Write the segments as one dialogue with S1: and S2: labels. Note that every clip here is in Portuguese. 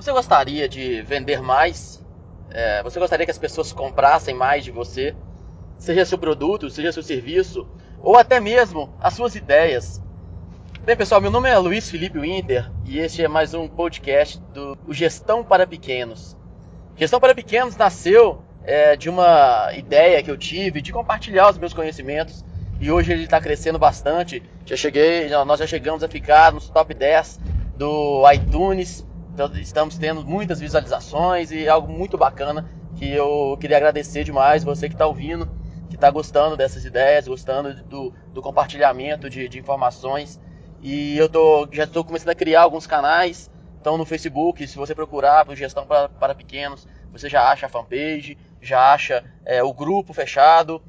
S1: Você gostaria de vender mais? É, você gostaria que as pessoas comprassem mais de você? Seja seu produto, seja seu serviço, ou até mesmo as suas ideias. Bem, pessoal, meu nome é Luiz Felipe Winter e este é mais um podcast do Gestão para Pequenos. Gestão para Pequenos nasceu é, de uma ideia que eu tive de compartilhar os meus conhecimentos e hoje ele está crescendo bastante. Já cheguei, nós já chegamos a ficar nos top 10 do iTunes estamos tendo muitas visualizações e algo muito bacana que eu queria agradecer demais você que está ouvindo, que está gostando dessas ideias, gostando do, do compartilhamento de, de, informações. E eu tô, já estou começando a criar alguns canais. Então no Facebook, se você procurar por gestão para, para pequenos, você já acha a fanpage, já acha é, o grupo fechado.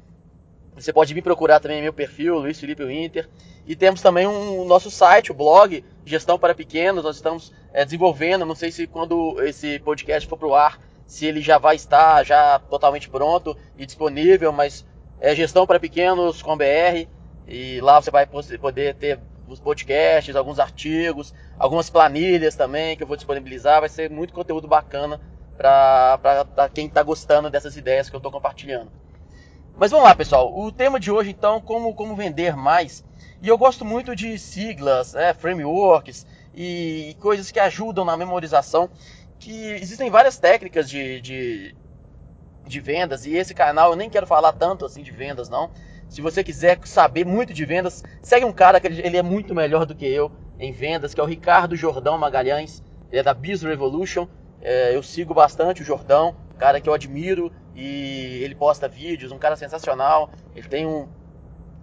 S1: Você pode me procurar também meu perfil, Luiz Felipe Winter. E temos também um, o nosso site, o blog, Gestão para Pequenos. Nós estamos é, desenvolvendo. Não sei se quando esse podcast for pro ar, se ele já vai estar já totalmente pronto e disponível, mas é gestão para pequenos com BR e lá você vai poder ter os podcasts, alguns artigos, algumas planilhas também que eu vou disponibilizar. Vai ser muito conteúdo bacana para quem está gostando dessas ideias que eu estou compartilhando. Mas vamos lá, pessoal. O tema de hoje, então, como, como vender mais. E eu gosto muito de siglas, né, frameworks, e coisas que ajudam na memorização. Que existem várias técnicas de, de, de vendas e esse canal eu nem quero falar tanto assim de vendas não. Se você quiser saber muito de vendas, segue um cara que ele é muito melhor do que eu em vendas, que é o Ricardo Jordão Magalhães. Ele é da Biz Revolution. É, eu sigo bastante o Jordão, cara que eu admiro e ele posta vídeos, um cara sensacional. Ele tem um,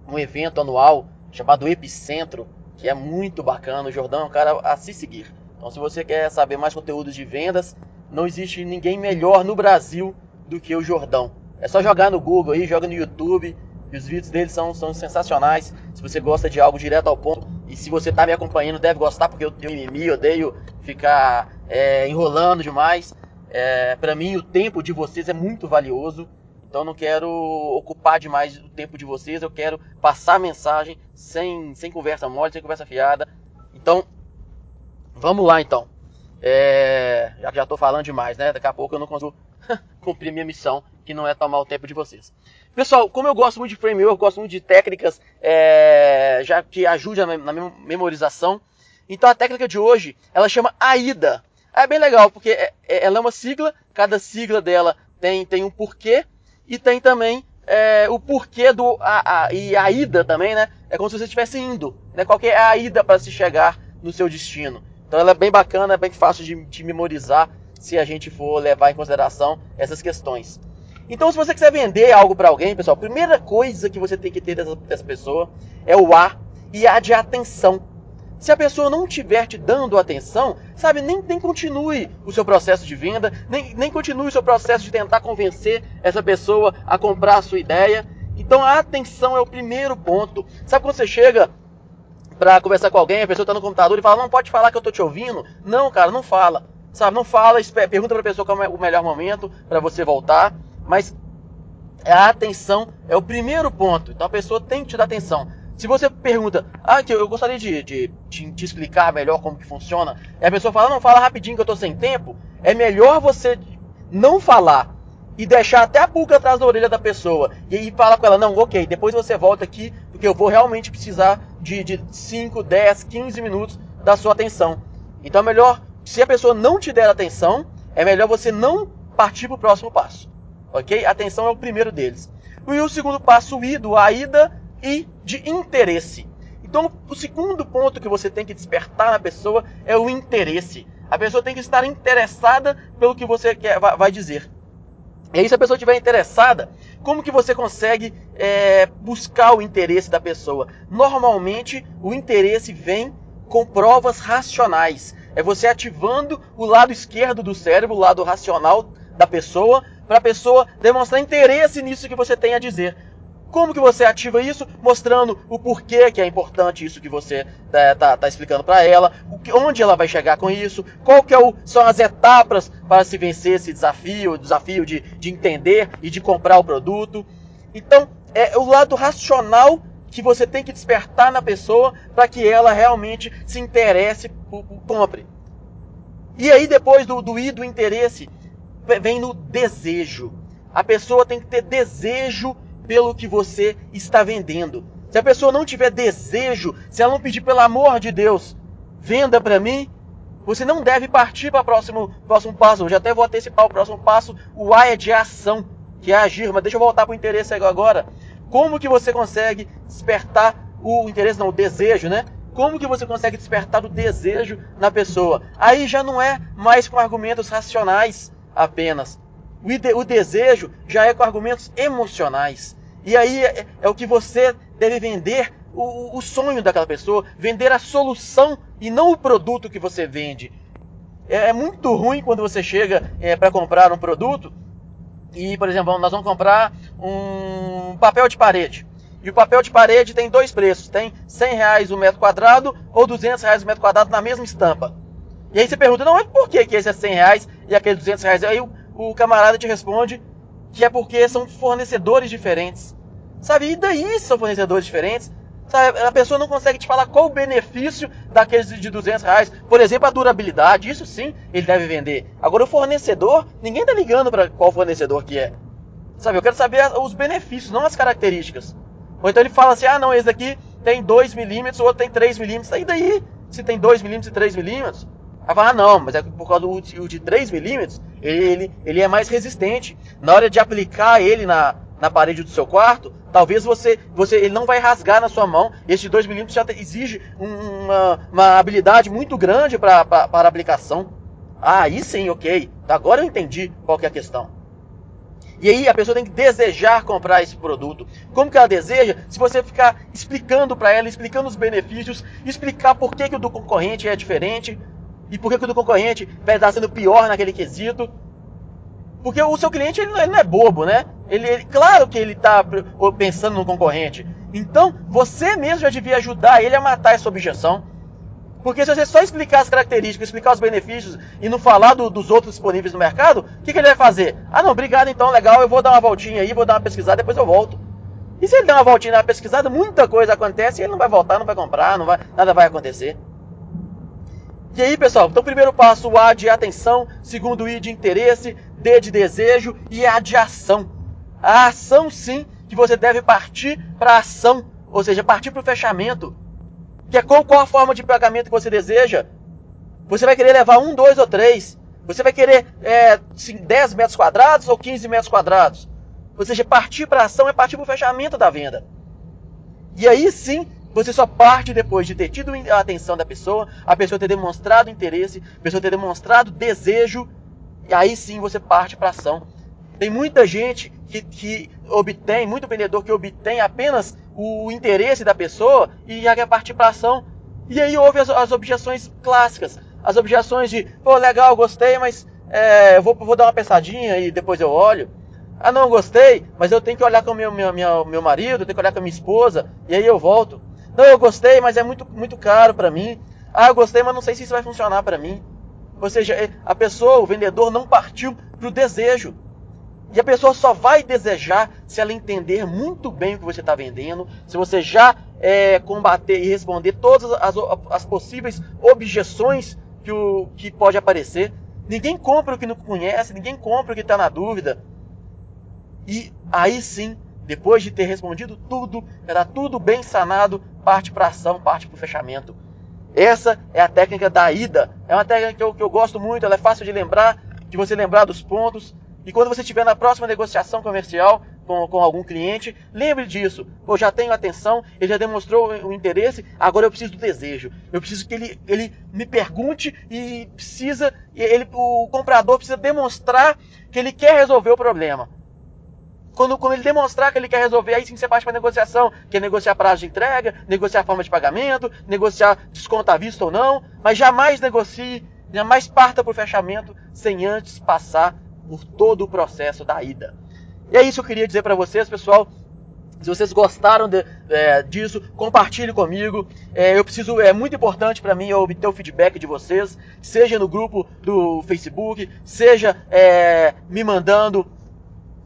S1: um evento anual chamado Epicentro, que é muito bacana. O Jordão é um cara a se seguir. Então, se você quer saber mais conteúdos de vendas, não existe ninguém melhor no Brasil do que o Jordão. É só jogar no Google aí, joga no YouTube, e os vídeos dele são, são sensacionais. Se você gosta de algo direto ao ponto, e se você está me acompanhando, deve gostar, porque eu tenho mimimi, odeio ficar é, enrolando demais. É, para mim, o tempo de vocês é muito valioso. Então não quero ocupar demais o tempo de vocês, eu quero passar mensagem sem, sem conversa mole, sem conversa fiada. Então, vamos lá então. É, já que já estou falando demais, né? Daqui a pouco eu não consigo cumprir minha missão, que não é tomar o tempo de vocês. Pessoal, como eu gosto muito de framework, eu gosto muito de técnicas é, já que ajudam na, na memorização. Então a técnica de hoje, ela chama AIDA. É bem legal, porque é, é, ela é uma sigla, cada sigla dela tem, tem um porquê, e tem também é, o porquê do a, a, e a ida também, né? É como se você estivesse indo, né? Qual é a ida para se chegar no seu destino. Então ela é bem bacana, é bem fácil de, de memorizar se a gente for levar em consideração essas questões. Então, se você quiser vender algo para alguém, pessoal, a primeira coisa que você tem que ter dessa, dessa pessoa é o A e A de atenção. Se a pessoa não estiver te dando atenção, sabe, nem, nem continue o seu processo de venda, nem, nem continue o seu processo de tentar convencer essa pessoa a comprar a sua ideia. Então a atenção é o primeiro ponto. Sabe quando você chega para conversar com alguém, a pessoa está no computador e fala, não pode falar que eu estou te ouvindo? Não, cara, não fala. Sabe, não fala, pergunta para a pessoa qual é o melhor momento para você voltar, mas a atenção é o primeiro ponto. Então a pessoa tem que te dar atenção. Se você pergunta, ah, eu gostaria de, de, de, te explicar melhor como que funciona, e a pessoa fala, não, fala rapidinho que eu estou sem tempo, é melhor você não falar e deixar até a pulga atrás da orelha da pessoa e aí fala com ela, não, ok, depois você volta aqui, porque eu vou realmente precisar de, de 5, 10, 15 minutos da sua atenção. Então é melhor, se a pessoa não te der atenção, é melhor você não partir para o próximo passo. Ok? Atenção é o primeiro deles. E o segundo passo, o I do AIDA, e de interesse. Então, o segundo ponto que você tem que despertar na pessoa é o interesse. A pessoa tem que estar interessada pelo que você quer, vai dizer. E aí, se a pessoa estiver interessada, como que você consegue é, buscar o interesse da pessoa? Normalmente, o interesse vem com provas racionais. É você ativando o lado esquerdo do cérebro, o lado racional da pessoa, para a pessoa demonstrar interesse nisso que você tem a dizer. Como que você ativa isso? Mostrando o porquê que é importante isso que você está tá, explicando para ela, que, onde ela vai chegar com isso, qual que é o, são as etapas para se vencer esse desafio, o desafio de, de entender e de comprar o produto. Então, é o lado racional que você tem que despertar na pessoa para que ela realmente se interesse compre. E aí depois do, do I do interesse, vem no desejo. A pessoa tem que ter desejo pelo que você está vendendo. Se a pessoa não tiver desejo, se ela não pedir pelo amor de Deus, venda para mim, você não deve partir para o próximo, próximo passo. Eu já até vou antecipar o próximo passo. O A é de ação, que é agir. Mas deixa eu voltar para o interesse agora. Como que você consegue despertar o interesse, não, o desejo, né? Como que você consegue despertar o desejo na pessoa? Aí já não é mais com argumentos racionais apenas. O, o desejo já é com argumentos emocionais. E aí é, é o que você deve vender o, o, sonho daquela pessoa, vender a solução e não o produto que você vende. É, é muito ruim quando você chega é, para comprar um produto e, por exemplo, nós vamos comprar um papel de parede. E o papel de parede tem dois preços, tem 100 reais o metro quadrado ou 200 reais o metro quadrado na mesma estampa. E aí você pergunta, não, mas por que, que esse é 100 reais e aquele 200 reais? Aí o, o camarada te responde que é porque são fornecedores diferentes. Sabe, e daí são fornecedores diferentes? Sabe, a pessoa não consegue te falar qual o benefício daqueles de 200 reais. Por exemplo, a durabilidade, isso sim ele deve vender. Agora o fornecedor, ninguém tá ligando para qual fornecedor que é. Sabe, eu quero saber os benefícios, não as características. Ou então ele fala assim, ah não, esse aqui tem 2 milímetros, o outro tem 3 milímetros. E daí, se tem 2 milímetros e 3 milímetros? Aí fala, ah não, mas é por causa do de 3 milímetros, ele, ele, é mais resistente. Na hora de aplicar ele na, na parede do seu quarto, talvez você, você ele não vai rasgar na sua mão. Esse 2 milímetros já exige uma, uma habilidade muito grande para aplicação. Ah, aí sim, ok. Agora eu entendi qual é a questão. E aí a pessoa tem que desejar comprar esse produto. Como que ela deseja? Se você ficar explicando para ela, explicando os benefícios, explicar por que, que o do concorrente é diferente e por que, que o do concorrente vai estar sendo pior naquele quesito. Porque o seu cliente ele não é bobo, né? Ele, ele claro que ele está pensando no concorrente. Então, você mesmo já devia ajudar ele a matar essa objeção. Porque se você só explicar as características, explicar os benefícios e não falar do, dos outros disponíveis no mercado, o que, que, ele vai fazer? Ah, não, obrigado então, legal, eu vou dar uma voltinha aí, vou dar uma pesquisada, depois eu volto. E se ele der uma voltinha na pesquisada, muita coisa acontece e ele não vai voltar, não vai comprar, não vai, nada vai acontecer. E aí, pessoal, então primeiro passo, o A de atenção, segundo I de interesse, D de desejo e A de ação. A ação, sim, que você deve partir para a ação, ou seja, partir para o fechamento. Que é qual, qual a forma de pagamento que você deseja? Você vai querer levar um, dois ou três? Você vai querer é, 10 metros quadrados ou 15 metros quadrados? Ou seja, partir para a ação é partir para o fechamento da venda. E aí sim, você só parte depois de ter tido a atenção da pessoa, a pessoa ter demonstrado interesse, a pessoa ter demonstrado desejo, e aí sim você parte para ação. Tem muita gente que, que obtém, muito vendedor que obtém apenas o interesse da pessoa e já quer partir para ação. E aí houve as, as, objeções clássicas. As objeções de, pô, legal, gostei, mas é, vou, vou dar uma pensadinha e depois eu olho. Ah, não, gostei, mas eu tenho que olhar com meu, meu, meu, meu marido, tenho que olhar com a minha esposa, e aí eu volto. Não, eu gostei, mas é muito, muito caro para mim. Ah, eu gostei, mas não sei se isso vai funcionar para mim. Ou seja, é, a pessoa, o vendedor, não partiu para o desejo. E a pessoa só vai desejar se ela entender muito bem o que você está vendendo, se você já é, combater e responder todas as, as possíveis objeções que, o, que pode aparecer. Ninguém compra o que não conhece, ninguém compra o que está na dúvida. E aí sim, depois de ter respondido tudo, era tudo bem sanado, parte para ação, parte para o fechamento. Essa é a técnica da ida. É uma técnica que eu, que eu gosto muito, ela é fácil de lembrar, de você lembrar dos pontos. E quando você estiver na próxima negociação comercial com, com algum cliente, lembre disso. Eu já tenho atenção, ele já demonstrou o interesse, agora eu preciso do desejo. Eu preciso que ele, ele me pergunte e precisa, ele, o comprador precisa demonstrar que ele quer resolver o problema. Quando, quando ele demonstrar que ele quer resolver, aí sim você parte para negociação, que é negociar prazo de entrega, negociar forma de pagamento, negociar desconto à vista ou não, mas jamais negocie, jamais parta para o fechamento sem antes passar por todo o processo da ida. E é isso que eu queria dizer para vocês, pessoal. Se vocês gostaram de, é, disso, compartilhe comigo. É, eu preciso, é muito importante para mim obter o feedback de vocês, seja no grupo do Facebook, seja é, me mandando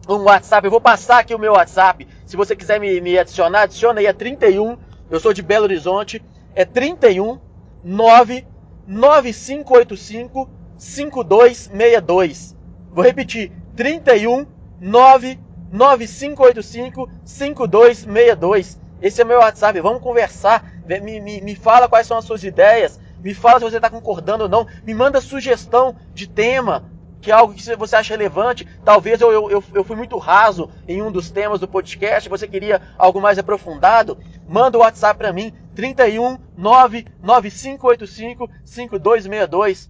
S1: um WhatsApp. Eu vou passar aqui o meu WhatsApp. Se você quiser me, me adicionar, adiciona aí, é 31. Eu sou de Belo Horizonte. É 31 99585 5262. Vou repetir: 31 99585 5262. Esse é meu WhatsApp. Vamos conversar. Me, me, me fala quais são as suas ideias. Me fala se você está concordando ou não. Me manda sugestão de tema, que é algo que você acha relevante. Talvez eu, eu, eu fui muito raso em um dos temas do podcast. Você queria algo mais aprofundado? Manda o WhatsApp para mim. 31 99585 5262.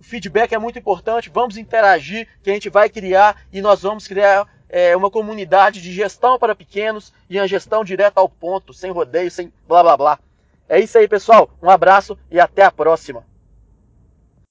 S1: O feedback é muito importante. Vamos interagir, que a gente vai criar e nós vamos criar é, uma comunidade de gestão para pequenos e uma gestão direta ao ponto, sem rodeio, sem blá blá blá. É isso aí, pessoal. Um abraço e até a próxima.